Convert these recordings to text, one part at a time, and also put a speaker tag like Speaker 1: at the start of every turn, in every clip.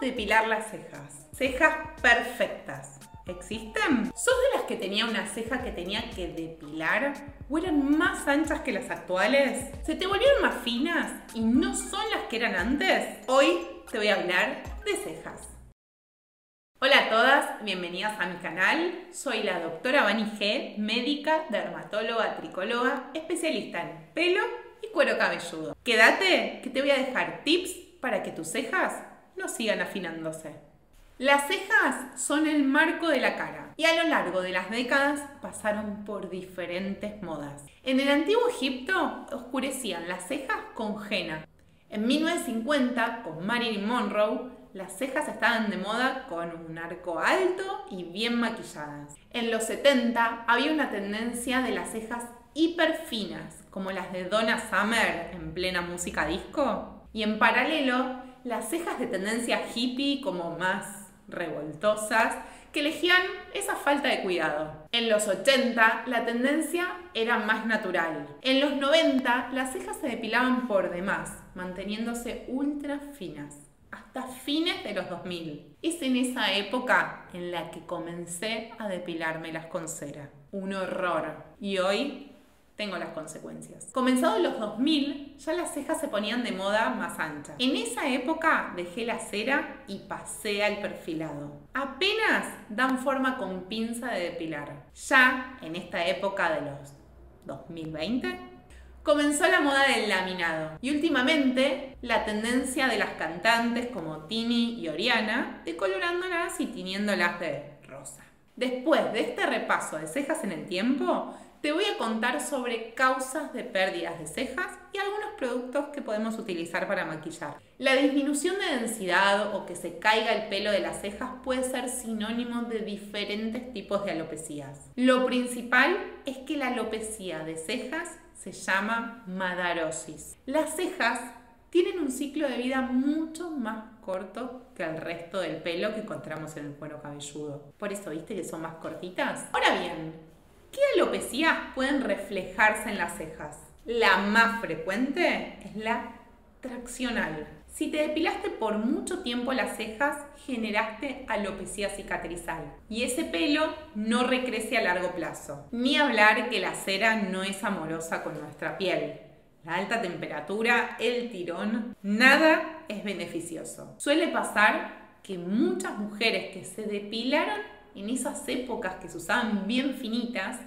Speaker 1: depilar las cejas. Cejas perfectas. ¿Existen? ¿Sos de las que tenía una ceja que tenía que depilar? ¿O eran más anchas que las actuales? ¿Se te volvieron más finas y no son las que eran antes? Hoy te voy a hablar de cejas. Hola a todas, bienvenidas a mi canal. Soy la doctora Vani G, médica, dermatóloga, tricóloga, especialista en pelo y cuero cabelludo. Quédate que te voy a dejar tips para que tus cejas no sigan afinándose. Las cejas son el marco de la cara y a lo largo de las décadas pasaron por diferentes modas. En el antiguo Egipto oscurecían las cejas con henna. En 1950, con Marilyn Monroe, las cejas estaban de moda con un arco alto y bien maquilladas. En los 70 había una tendencia de las cejas hiper finas, como las de Donna Summer en plena música disco. Y en paralelo, las cejas de tendencia hippie como más revoltosas que elegían esa falta de cuidado. En los 80 la tendencia era más natural. En los 90 las cejas se depilaban por demás, manteniéndose ultra finas. Hasta fines de los 2000. Es en esa época en la que comencé a depilarme las con cera. Un horror. Y hoy tengo las consecuencias. Comenzados los 2000, ya las cejas se ponían de moda más anchas. En esa época dejé la cera y pasé al perfilado. Apenas dan forma con pinza de depilar. Ya en esta época de los 2020, comenzó la moda del laminado y últimamente la tendencia de las cantantes como Tini y Oriana decolorándolas y tiniéndolas de rosa. Después de este repaso de cejas en el tiempo, te voy a contar sobre causas de pérdidas de cejas y algunos productos que podemos utilizar para maquillar. La disminución de densidad o que se caiga el pelo de las cejas puede ser sinónimo de diferentes tipos de alopecias. Lo principal es que la alopecia de cejas se llama madarosis. Las cejas tienen un ciclo de vida mucho más corto que el resto del pelo que encontramos en el cuero cabelludo. Por eso, ¿viste que son más cortitas? Ahora bien, ¿Qué alopecias pueden reflejarse en las cejas? La más frecuente es la traccional. Si te depilaste por mucho tiempo las cejas, generaste alopecia cicatrizal y ese pelo no recrece a largo plazo. Ni hablar que la cera no es amorosa con nuestra piel. La alta temperatura, el tirón, nada es beneficioso. Suele pasar que muchas mujeres que se depilaron en esas épocas que se usaban bien finitas,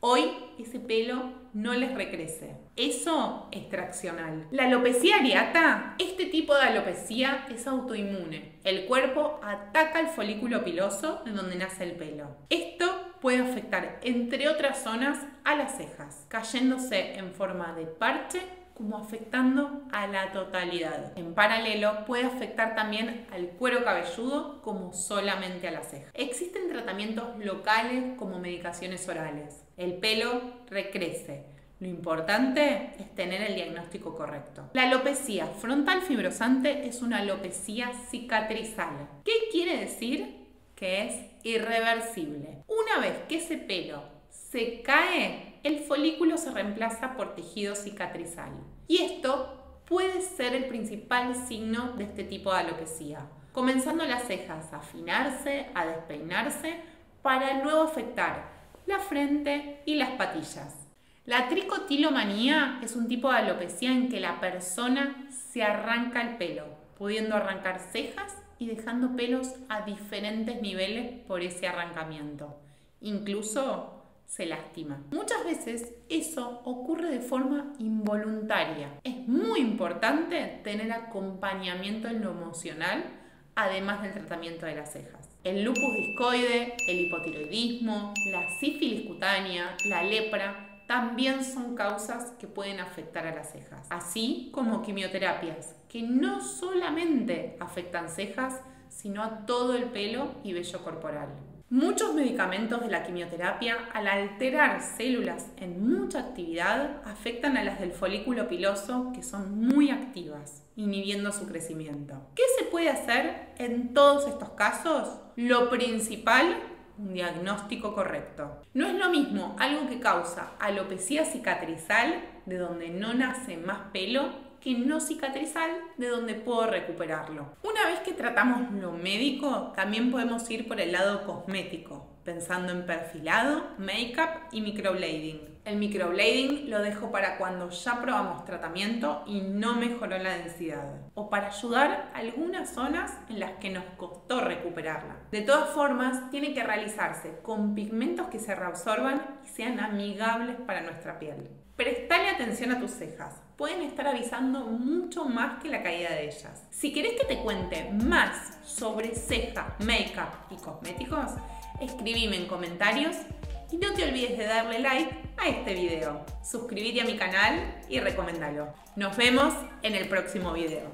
Speaker 1: hoy ese pelo no les recrece. Eso es traccional. La alopecia areata, este tipo de alopecia es autoinmune. El cuerpo ataca el folículo piloso en donde nace el pelo. Esto puede afectar, entre otras zonas, a las cejas, cayéndose en forma de parche como afectando a la totalidad. En paralelo, puede afectar también al cuero cabelludo como solamente a la ceja. Existen tratamientos locales como medicaciones orales. El pelo recrece. Lo importante es tener el diagnóstico correcto. La alopecia frontal fibrosante es una alopecia cicatrizal. ¿Qué quiere decir? Que es irreversible. Una vez que ese pelo se cae, el folículo se reemplaza por tejido cicatrizal. Y esto puede ser el principal signo de este tipo de alopecia, comenzando las cejas a afinarse, a despeinarse, para luego afectar la frente y las patillas. La tricotilomanía es un tipo de alopecia en que la persona se arranca el pelo, pudiendo arrancar cejas y dejando pelos a diferentes niveles por ese arrancamiento. Incluso se lastima. Muchas veces eso ocurre de forma involuntaria. Es muy importante tener acompañamiento en lo emocional, además del tratamiento de las cejas. El lupus discoide, el hipotiroidismo, la sífilis cutánea, la lepra, también son causas que pueden afectar a las cejas, así como quimioterapias, que no solamente afectan cejas, sino a todo el pelo y vello corporal. Muchos medicamentos de la quimioterapia, al alterar células en mucha actividad, afectan a las del folículo piloso que son muy activas, inhibiendo su crecimiento. ¿Qué se puede hacer en todos estos casos? Lo principal, un diagnóstico correcto. No es lo mismo algo que causa alopecia cicatrizal, de donde no nace más pelo, que no cicatrizal de donde puedo recuperarlo. Una vez que tratamos lo médico, también podemos ir por el lado cosmético, pensando en perfilado, make-up y microblading. El microblading lo dejo para cuando ya probamos tratamiento y no mejoró la densidad, o para ayudar algunas zonas en las que nos costó recuperarla. De todas formas, tiene que realizarse con pigmentos que se reabsorban y sean amigables para nuestra piel. Prestale atención a tus cejas, pueden estar avisando mucho más que la caída de ellas. Si querés que te cuente más sobre ceja, make-up y cosméticos, escribime en comentarios y no te olvides de darle like a este video, suscribirte a mi canal y recomendalo. Nos vemos en el próximo video.